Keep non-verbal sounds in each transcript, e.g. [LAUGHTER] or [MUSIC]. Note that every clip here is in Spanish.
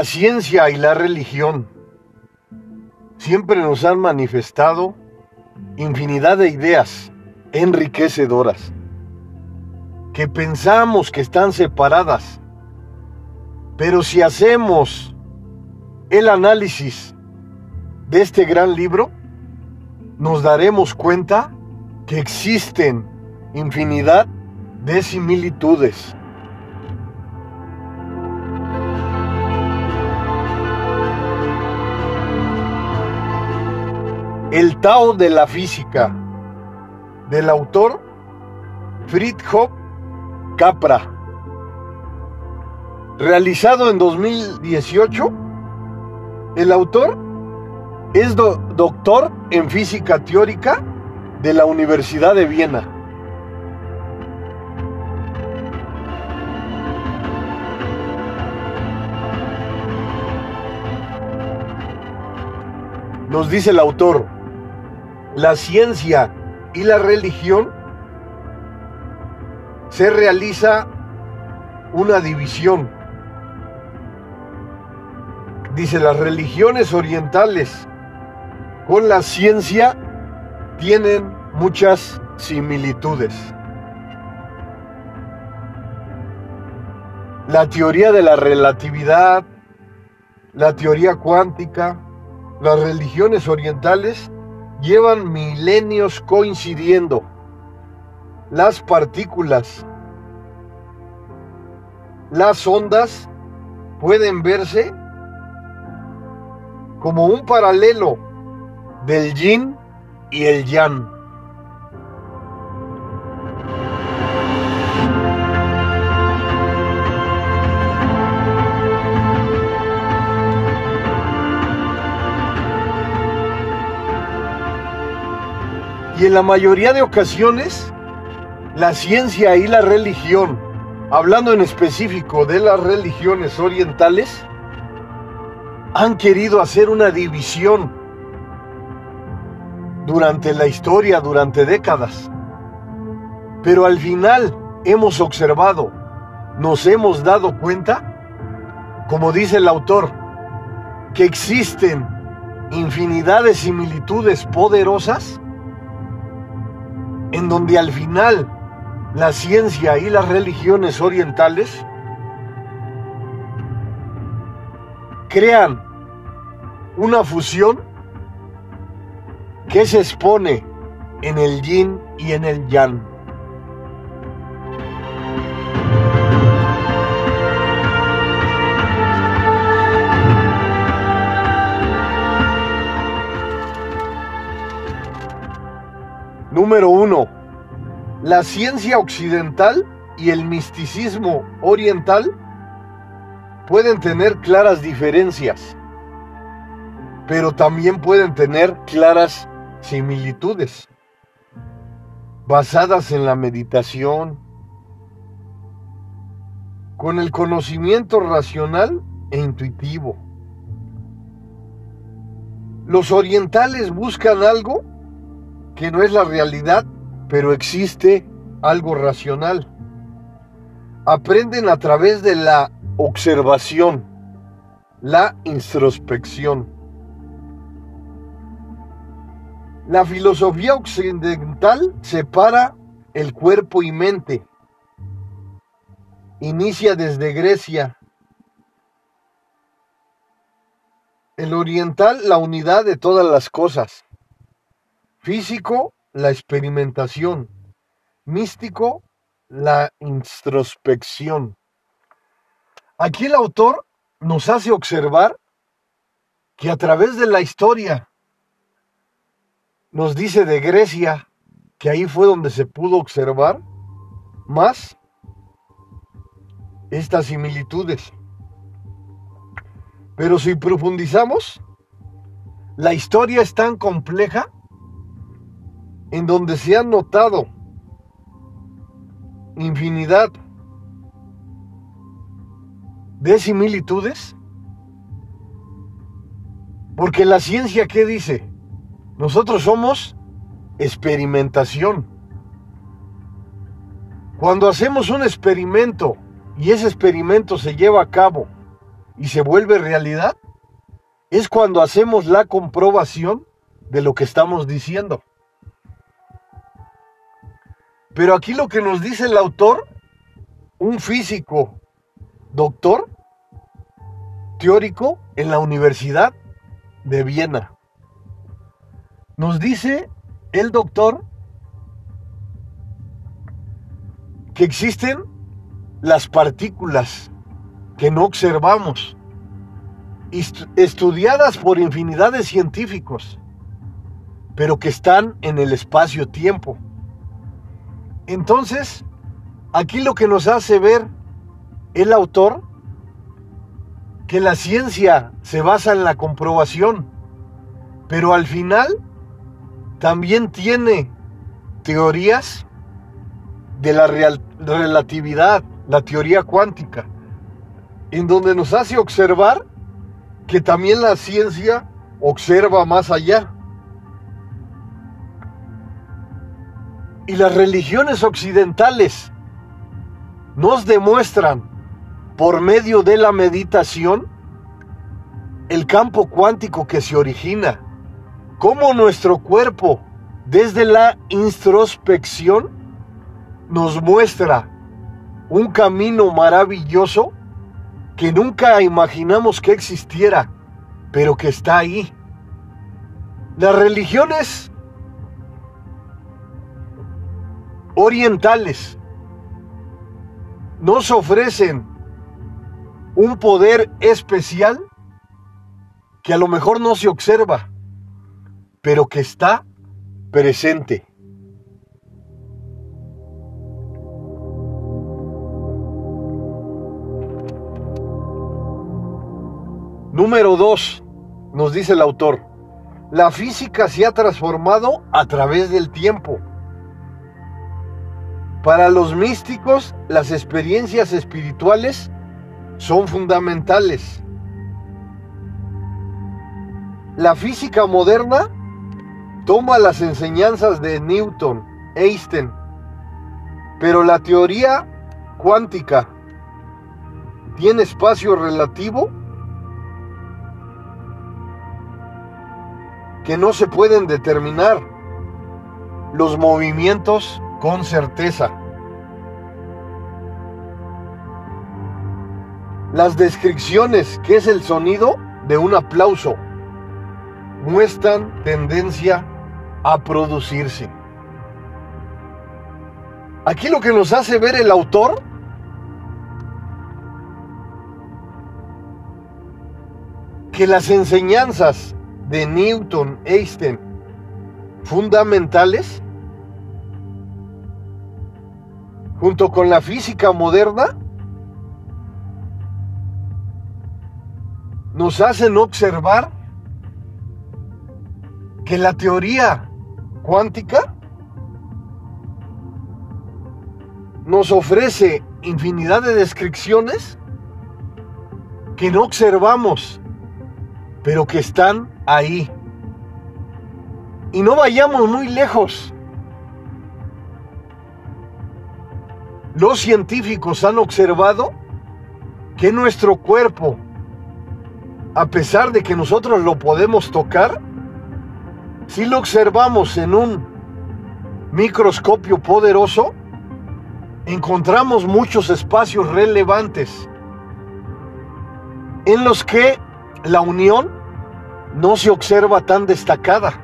La ciencia y la religión siempre nos han manifestado infinidad de ideas enriquecedoras que pensamos que están separadas, pero si hacemos el análisis de este gran libro, nos daremos cuenta que existen infinidad de similitudes. El Tao de la Física, del autor Friedhof Capra, realizado en 2018, el autor es doctor en física teórica de la Universidad de Viena. Nos dice el autor, la ciencia y la religión se realiza una división. Dice, las religiones orientales con la ciencia tienen muchas similitudes. La teoría de la relatividad, la teoría cuántica, las religiones orientales llevan milenios coincidiendo. Las partículas, las ondas pueden verse como un paralelo del yin y el yang. Y en la mayoría de ocasiones, la ciencia y la religión, hablando en específico de las religiones orientales, han querido hacer una división durante la historia, durante décadas. Pero al final hemos observado, nos hemos dado cuenta, como dice el autor, que existen infinidad de similitudes poderosas en donde al final la ciencia y las religiones orientales crean una fusión que se expone en el yin y en el yang. Número uno, la ciencia occidental y el misticismo oriental pueden tener claras diferencias, pero también pueden tener claras similitudes basadas en la meditación, con el conocimiento racional e intuitivo. Los orientales buscan algo que no es la realidad, pero existe algo racional. Aprenden a través de la observación, la introspección. La filosofía occidental separa el cuerpo y mente. Inicia desde Grecia. El oriental, la unidad de todas las cosas. Físico, la experimentación. Místico, la introspección. Aquí el autor nos hace observar que a través de la historia nos dice de Grecia, que ahí fue donde se pudo observar más estas similitudes. Pero si profundizamos, la historia es tan compleja en donde se han notado infinidad de similitudes, porque la ciencia, ¿qué dice? Nosotros somos experimentación. Cuando hacemos un experimento y ese experimento se lleva a cabo y se vuelve realidad es cuando hacemos la comprobación de lo que estamos diciendo. Pero aquí lo que nos dice el autor, un físico, doctor, teórico en la Universidad de Viena. Nos dice el doctor que existen las partículas que no observamos, estudiadas por infinidad de científicos, pero que están en el espacio-tiempo. Entonces, aquí lo que nos hace ver el autor, que la ciencia se basa en la comprobación, pero al final también tiene teorías de la relatividad, la teoría cuántica, en donde nos hace observar que también la ciencia observa más allá. Y las religiones occidentales nos demuestran por medio de la meditación el campo cuántico que se origina, cómo nuestro cuerpo desde la introspección nos muestra un camino maravilloso que nunca imaginamos que existiera, pero que está ahí. Las religiones orientales nos ofrecen un poder especial que a lo mejor no se observa, pero que está presente. Número 2, nos dice el autor, la física se ha transformado a través del tiempo. Para los místicos, las experiencias espirituales son fundamentales. La física moderna toma las enseñanzas de Newton, Einstein, pero la teoría cuántica tiene espacio relativo que no se pueden determinar los movimientos con certeza. Las descripciones, que es el sonido de un aplauso, muestran tendencia a producirse. Aquí lo que nos hace ver el autor que las enseñanzas de Newton, Einstein, fundamentales, junto con la física moderna, nos hacen observar que la teoría cuántica nos ofrece infinidad de descripciones que no observamos, pero que están ahí. Y no vayamos muy lejos. Los científicos han observado que nuestro cuerpo, a pesar de que nosotros lo podemos tocar, si lo observamos en un microscopio poderoso, encontramos muchos espacios relevantes en los que la unión no se observa tan destacada.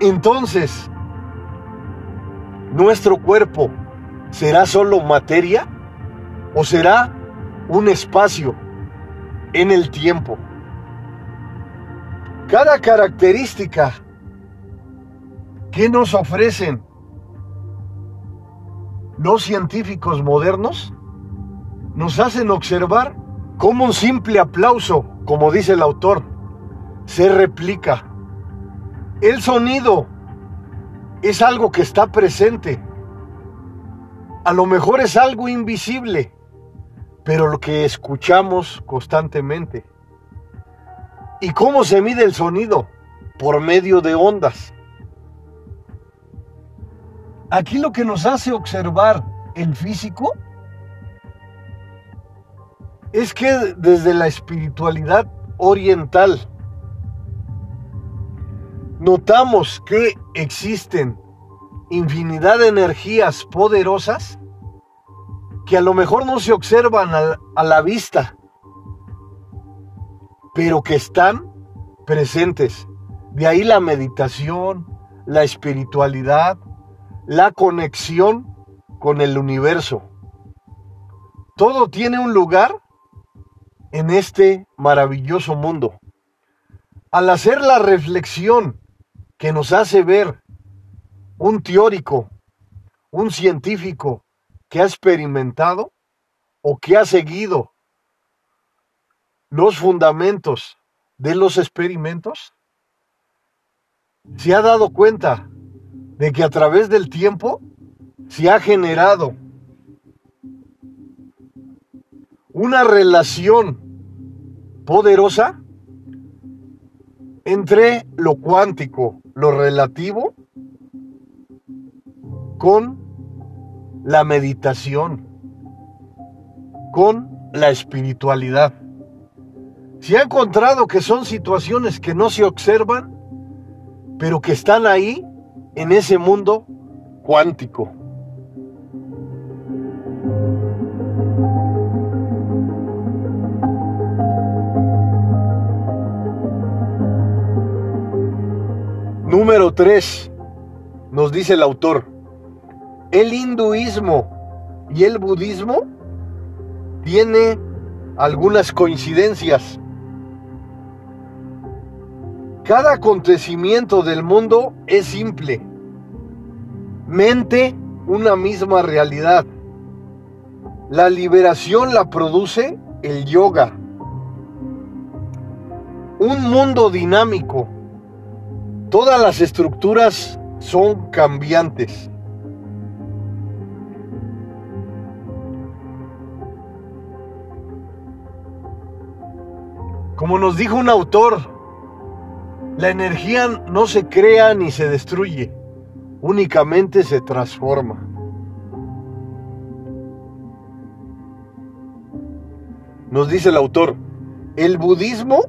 Entonces, ¿nuestro cuerpo será solo materia o será un espacio en el tiempo? Cada característica que nos ofrecen los científicos modernos nos hacen observar cómo un simple aplauso como dice el autor, se replica. El sonido es algo que está presente. A lo mejor es algo invisible, pero lo que escuchamos constantemente. ¿Y cómo se mide el sonido? Por medio de ondas. Aquí lo que nos hace observar el físico es que desde la espiritualidad oriental notamos que existen infinidad de energías poderosas que a lo mejor no se observan a, la vista, pero que están presentes. De ahí la meditación, la espiritualidad, la conexión con el universo. Todo tiene un lugar en este maravilloso mundo. Al hacer la reflexión que nos hace ver un teórico, un científico que ha experimentado o que ha seguido los fundamentos de los experimentos, se ha dado cuenta de que a través del tiempo se ha generado una relación poderosa entre lo cuántico, lo relativo, con la meditación, con la espiritualidad. Se ha encontrado que son situaciones que no se observan, pero que están ahí en ese mundo cuántico. Número 3, nos dice el autor, el hinduismo y el budismo tiene algunas coincidencias. Cada acontecimiento del mundo es simple, mente una misma realidad. La liberación la produce el yoga. Un mundo dinámico Todas las estructuras son cambiantes. Como nos dijo un autor, la energía no se crea ni se destruye, únicamente se transforma. Nos dice el autor, el budismo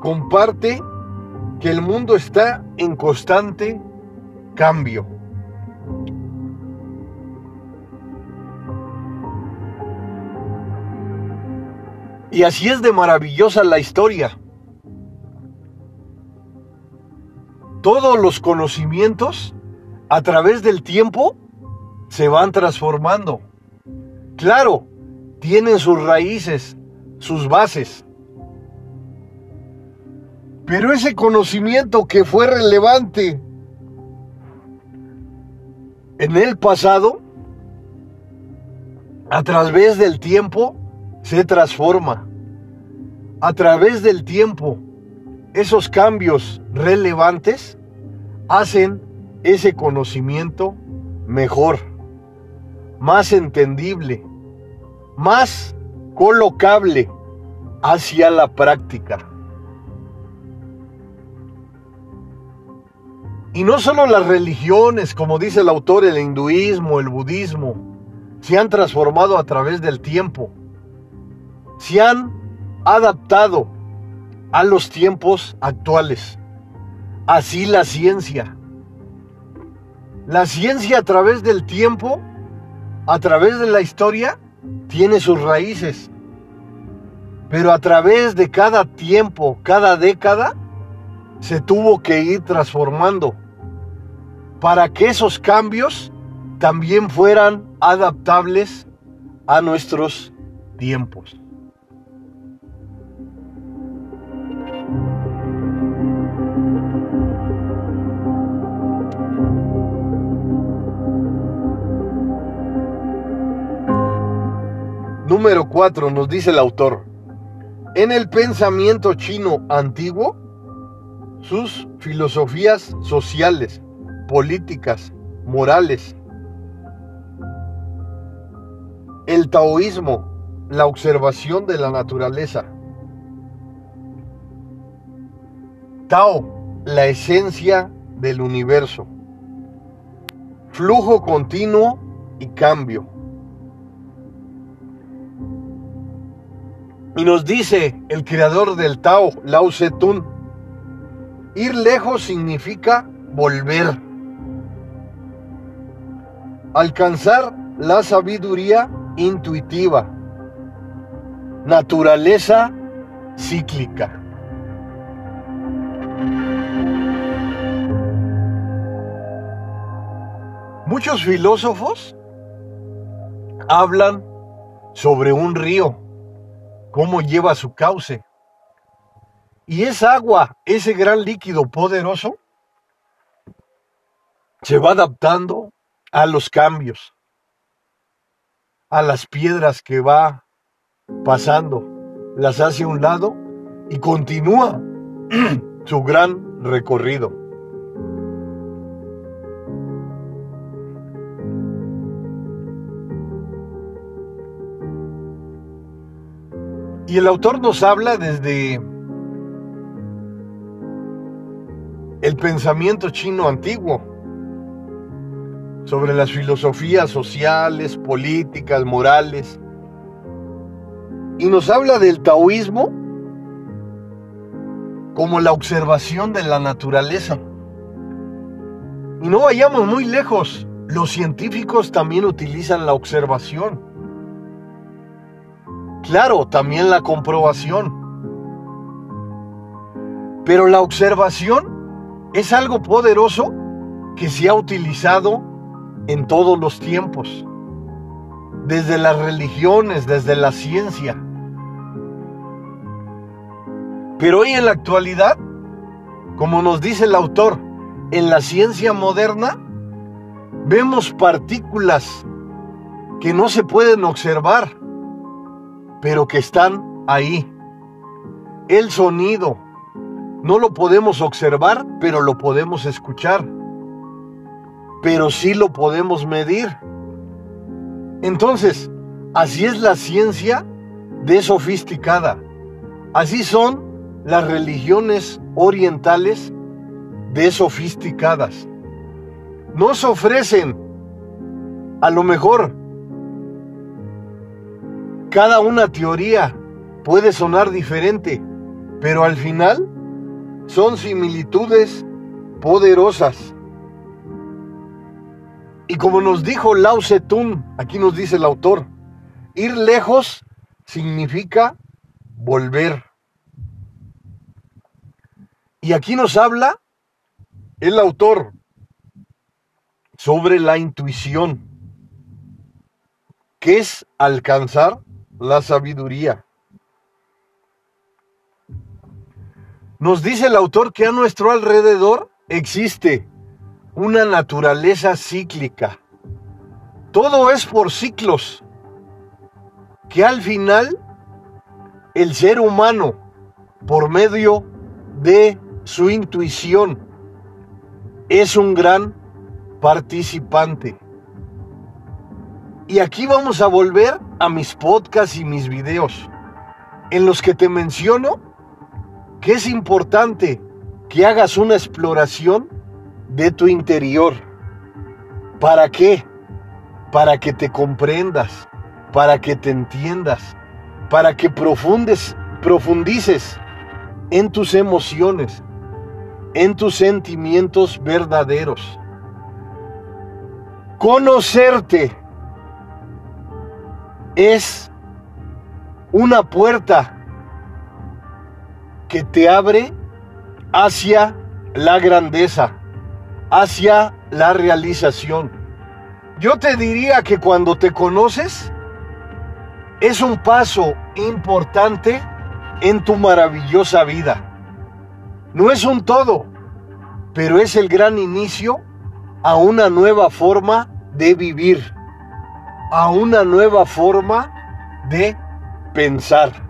comparte que el mundo está en constante cambio. Y así es de maravillosa la historia. Todos los conocimientos a través del tiempo se van transformando. Claro, tienen sus raíces, sus bases. Pero ese conocimiento que fue relevante en el pasado, a través del tiempo, se transforma. A través del tiempo, esos cambios relevantes hacen ese conocimiento mejor, más entendible, más colocable hacia la práctica. Y no solo las religiones, como dice el autor, el hinduismo, el budismo, se han transformado a través del tiempo, se han adaptado a los tiempos actuales. Así la ciencia. La ciencia a través del tiempo, a través de la historia, tiene sus raíces. Pero a través de cada tiempo, cada década, se tuvo que ir transformando para que esos cambios también fueran adaptables a nuestros tiempos. Número 4 nos dice el autor, en el pensamiento chino antiguo, sus filosofías sociales políticas, morales. El taoísmo, la observación de la naturaleza. Tao, la esencia del universo. Flujo continuo y cambio. Y nos dice el creador del Tao, Lao Tzu, ir lejos significa volver. Alcanzar la sabiduría intuitiva. Naturaleza cíclica. Muchos filósofos hablan sobre un río, cómo lleva su cauce. Y esa agua, ese gran líquido poderoso, se va adaptando a los cambios, a las piedras que va pasando, las hace a un lado y continúa [CLEARS THROAT] su gran recorrido. Y el autor nos habla desde el pensamiento chino antiguo sobre las filosofías sociales, políticas, morales. Y nos habla del taoísmo como la observación de la naturaleza. Y no vayamos muy lejos, los científicos también utilizan la observación. Claro, también la comprobación. Pero la observación es algo poderoso que se ha utilizado en todos los tiempos, desde las religiones, desde la ciencia. Pero hoy en la actualidad, como nos dice el autor, en la ciencia moderna, vemos partículas que no se pueden observar pero que están ahí. El sonido no lo podemos observar, pero lo podemos escuchar. Pero sí lo podemos medir. Entonces, así es la ciencia de sofisticada. Así son las religiones orientales de sofisticadas. Nos ofrecen a lo mejor cada una teoría puede sonar diferente, pero al final son similitudes poderosas. Y como nos dijo Lao Tzu, aquí nos dice el autor, ir lejos significa volver. Y aquí nos habla el autor sobre la intuición, que es alcanzar la sabiduría. Nos dice el autor que a nuestro alrededor existe una naturaleza cíclica. Todo es por ciclos, que al final el ser humano, por medio de su intuición, es un gran participante. Y aquí vamos a volver a mis podcasts y mis videos, en los que te menciono que es importante que hagas una exploración de tu interior. ¿Para qué? Para que te comprendas, para que te entiendas, para que profundes, profundices en tus emociones, en tus sentimientos verdaderos. Conocerte es una puerta que te abre hacia la grandeza, hacia la realización. Yo te diría que cuando te conoces es un paso importante en tu maravillosa vida. No es un todo, pero es el gran inicio a una nueva forma de vivir a una nueva forma de pensar.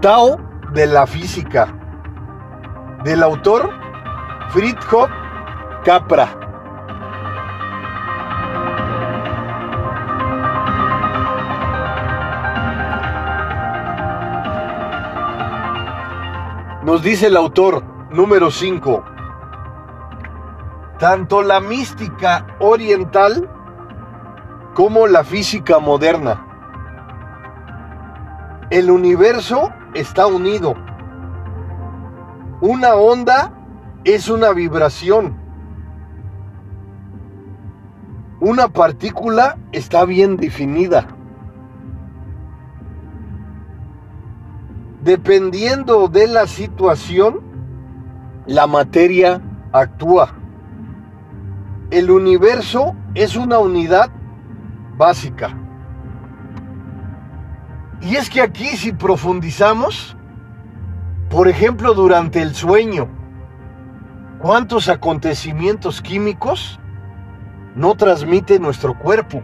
Tao de la física del autor Fritjof Capra. Nos dice el autor número 5. Tanto la mística oriental como la física moderna. El universo está unido. Una onda es una vibración. Una partícula está bien definida. Dependiendo de la situación, la materia actúa. El universo es una unidad básica. Y es que aquí si profundizamos, por ejemplo, durante el sueño, ¿cuántos acontecimientos químicos no transmite nuestro cuerpo?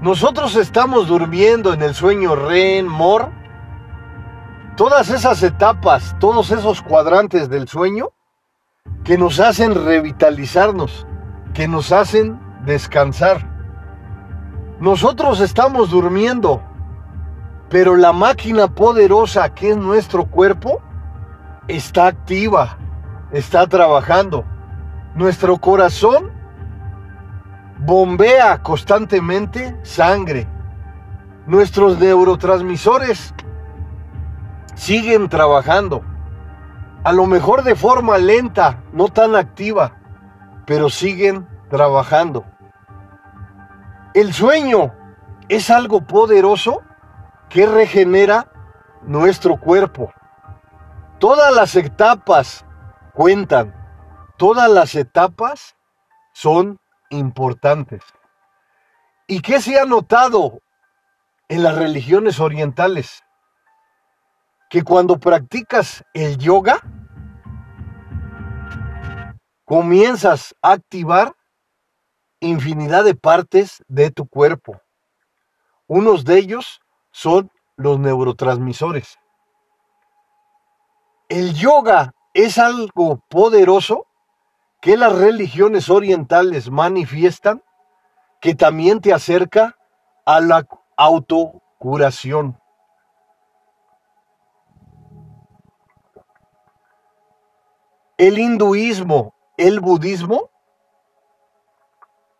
Nosotros estamos durmiendo en el sueño REN, MOR, todas esas etapas, todos esos cuadrantes del sueño que nos hacen revitalizarnos, que nos hacen descansar. Nosotros estamos durmiendo, pero la máquina poderosa que es nuestro cuerpo está activa, está trabajando. Nuestro corazón bombea constantemente sangre. Nuestros neurotransmisores siguen trabajando. A lo mejor de forma lenta, no tan activa, pero siguen trabajando. El sueño es algo poderoso que regenera nuestro cuerpo. Todas las etapas cuentan, todas las etapas son importantes. ¿Y qué se ha notado en las religiones orientales? que cuando practicas el yoga, comienzas a activar infinidad de partes de tu cuerpo. Unos de ellos son los neurotransmisores. El yoga es algo poderoso que las religiones orientales manifiestan que también te acerca a la autocuración. el hinduismo, el budismo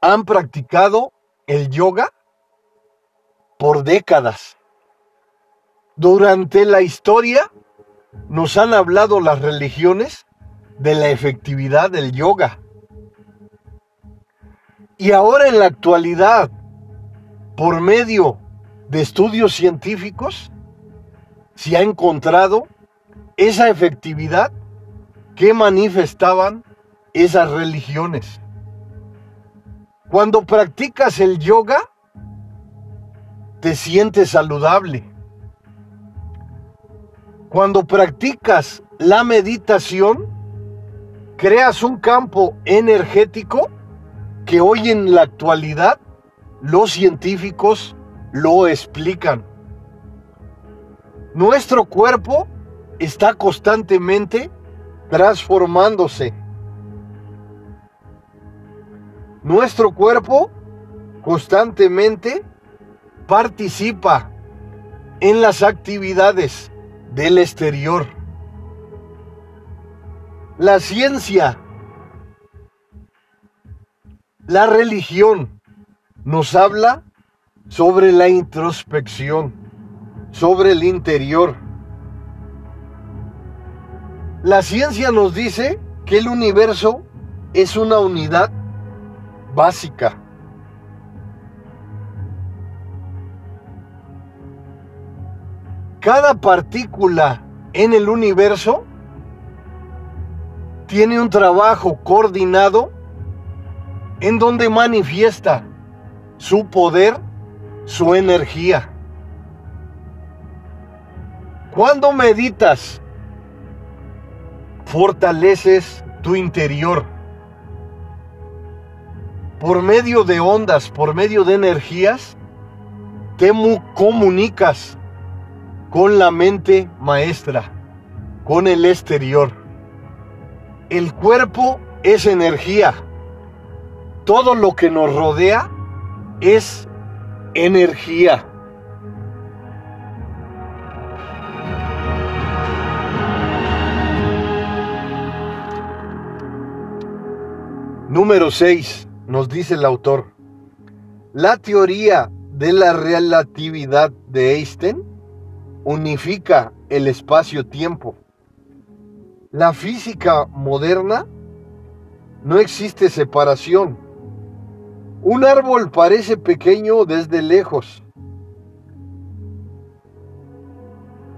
han practicado el yoga por décadas. Durante la historia nos han hablado las religiones de la efectividad del yoga. Y ahora en la actualidad, por medio de estudios científicos, se ha encontrado esa efectividad ¿Qué manifestaban esas religiones? Cuando practicas el yoga, te sientes saludable. Cuando practicas la meditación, creas un campo energético que hoy en la actualidad los científicos lo explican. Nuestro cuerpo está constantemente transformándose. Nuestro cuerpo constantemente participa en las actividades del exterior. La ciencia, la religión nos habla sobre la introspección, sobre el interior la ciencia nos dice que el universo es una unidad básica. Cada partícula en el universo tiene un trabajo coordinado en donde manifiesta su poder, su energía. Cuando meditas fortaleces tu interior. Por medio de ondas, por medio de energías, te comunicas con la mente maestra, con el exterior. El cuerpo es energía. Todo lo que nos rodea es energía. Número 6, nos dice el autor. La teoría de la relatividad de Einstein unifica el espacio-tiempo. La física moderna no existe separación. Un árbol parece pequeño desde lejos,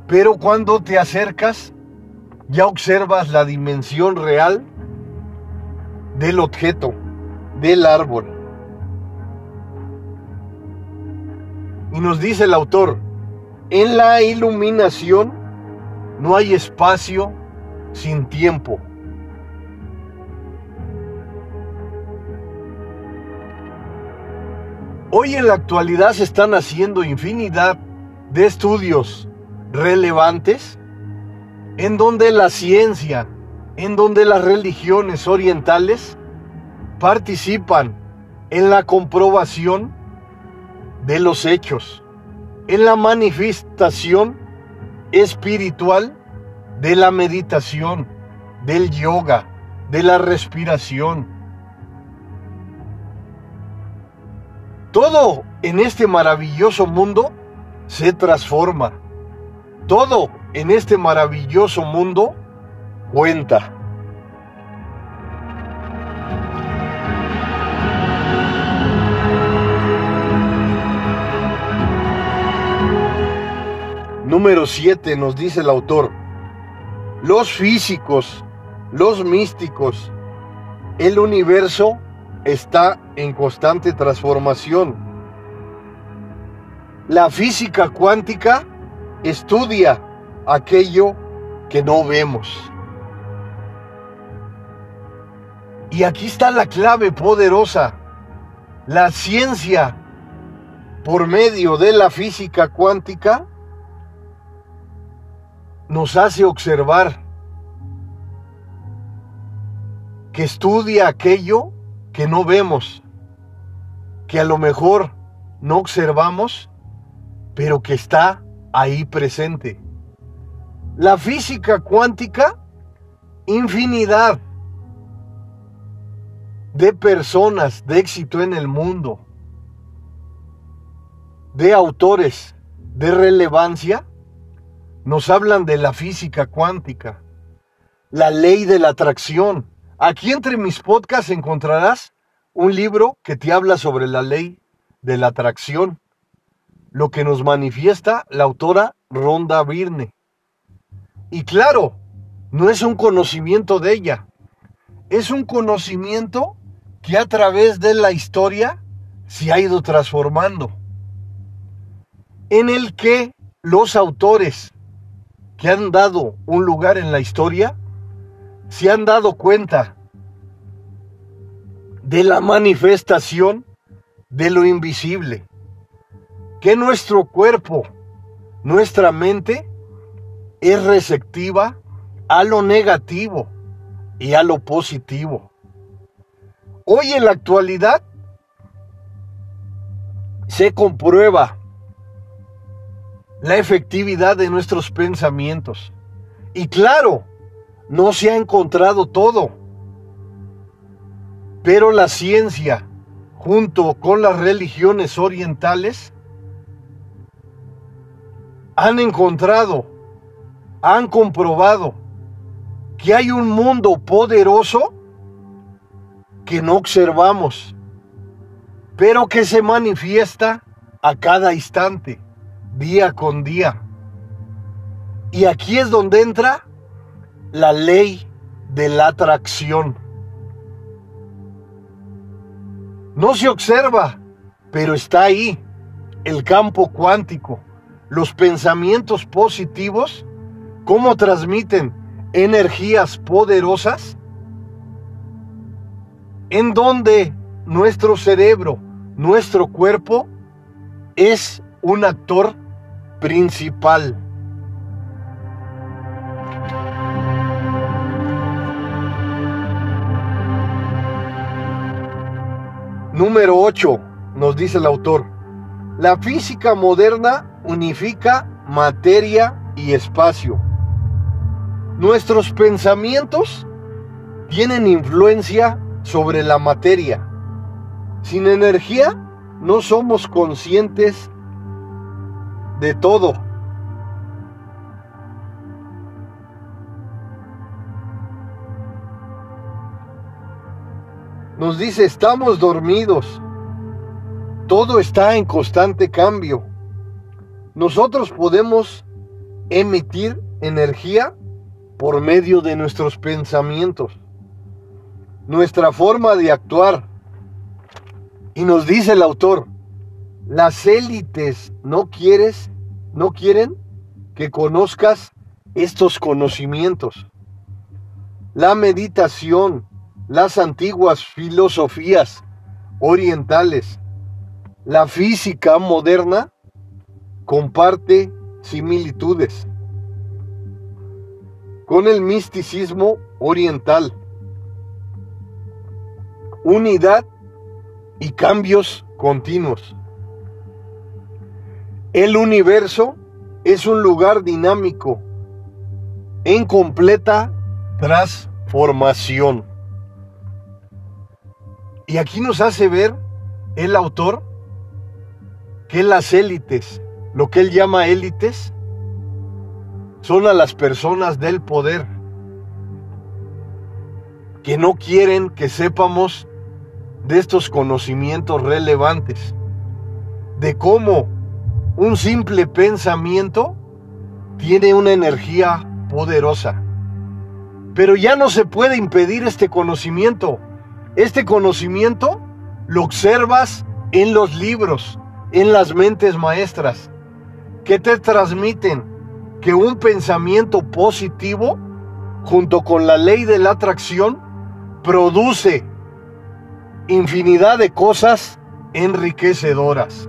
pero cuando te acercas ya observas la dimensión real del objeto, del árbol. Y nos dice el autor, en la iluminación no hay espacio sin tiempo. Hoy en la actualidad se están haciendo infinidad de estudios relevantes en donde la ciencia, en donde las religiones orientales participan en la comprobación de los hechos, en la manifestación espiritual de la meditación, del yoga, de la respiración. Todo en este maravilloso mundo se transforma. Todo en este maravilloso mundo cuenta. Número 7 nos dice el autor, los físicos, los místicos, el universo está en constante transformación. La física cuántica estudia aquello que no vemos. Y aquí está la clave poderosa. La ciencia, por medio de la física cuántica, nos hace observar que estudia aquello que no vemos, que a lo mejor no observamos, pero que está ahí presente. La física cuántica, infinidad de personas de éxito en el mundo, de autores de relevancia, nos hablan de la física cuántica, la ley de la atracción. Aquí entre mis podcasts encontrarás un libro que te habla sobre la ley de la atracción, lo que nos manifiesta la autora Ronda Birne. Y claro, no es un conocimiento de ella, es un conocimiento que a través de la historia se ha ido transformando, en el que los autores que han dado un lugar en la historia se han dado cuenta de la manifestación de lo invisible, que nuestro cuerpo, nuestra mente, es receptiva a lo negativo y a lo positivo. Hoy en la actualidad se comprueba la efectividad de nuestros pensamientos. Y claro, no se ha encontrado todo, pero la ciencia, junto con las religiones orientales, han encontrado han comprobado que hay un mundo poderoso que no observamos, pero que se manifiesta a cada instante, día con día. Y aquí es donde entra la ley de la atracción. No se observa, pero está ahí el campo cuántico, los pensamientos positivos cómo transmiten energías poderosas en donde nuestro cerebro, nuestro cuerpo es un actor principal. Número 8, nos dice el autor. La física moderna unifica materia y espacio. Nuestros pensamientos tienen influencia sobre la materia. Sin energía no somos conscientes de todo. Nos dice, estamos dormidos. Todo está en constante cambio. Nosotros podemos emitir energía por medio de nuestros pensamientos, nuestra forma de actuar. Y nos dice el autor, las élites no quieres, no quieren que conozcas estos conocimientos. La meditación, las antiguas filosofías orientales, la física moderna comparte similitudes con el misticismo oriental. Unidad y cambios continuos. El universo es un lugar dinámico en completa transformación. Y aquí nos hace ver el autor que las élites, lo que él llama élites, son a las personas del poder que no quieren que sepamos de estos conocimientos relevantes, de cómo un simple pensamiento tiene una energía poderosa. Pero ya no se puede impedir este conocimiento. Este conocimiento lo observas en los libros, en las mentes maestras, que te transmiten que un pensamiento positivo, junto con la ley de la atracción, produce infinidad de cosas enriquecedoras.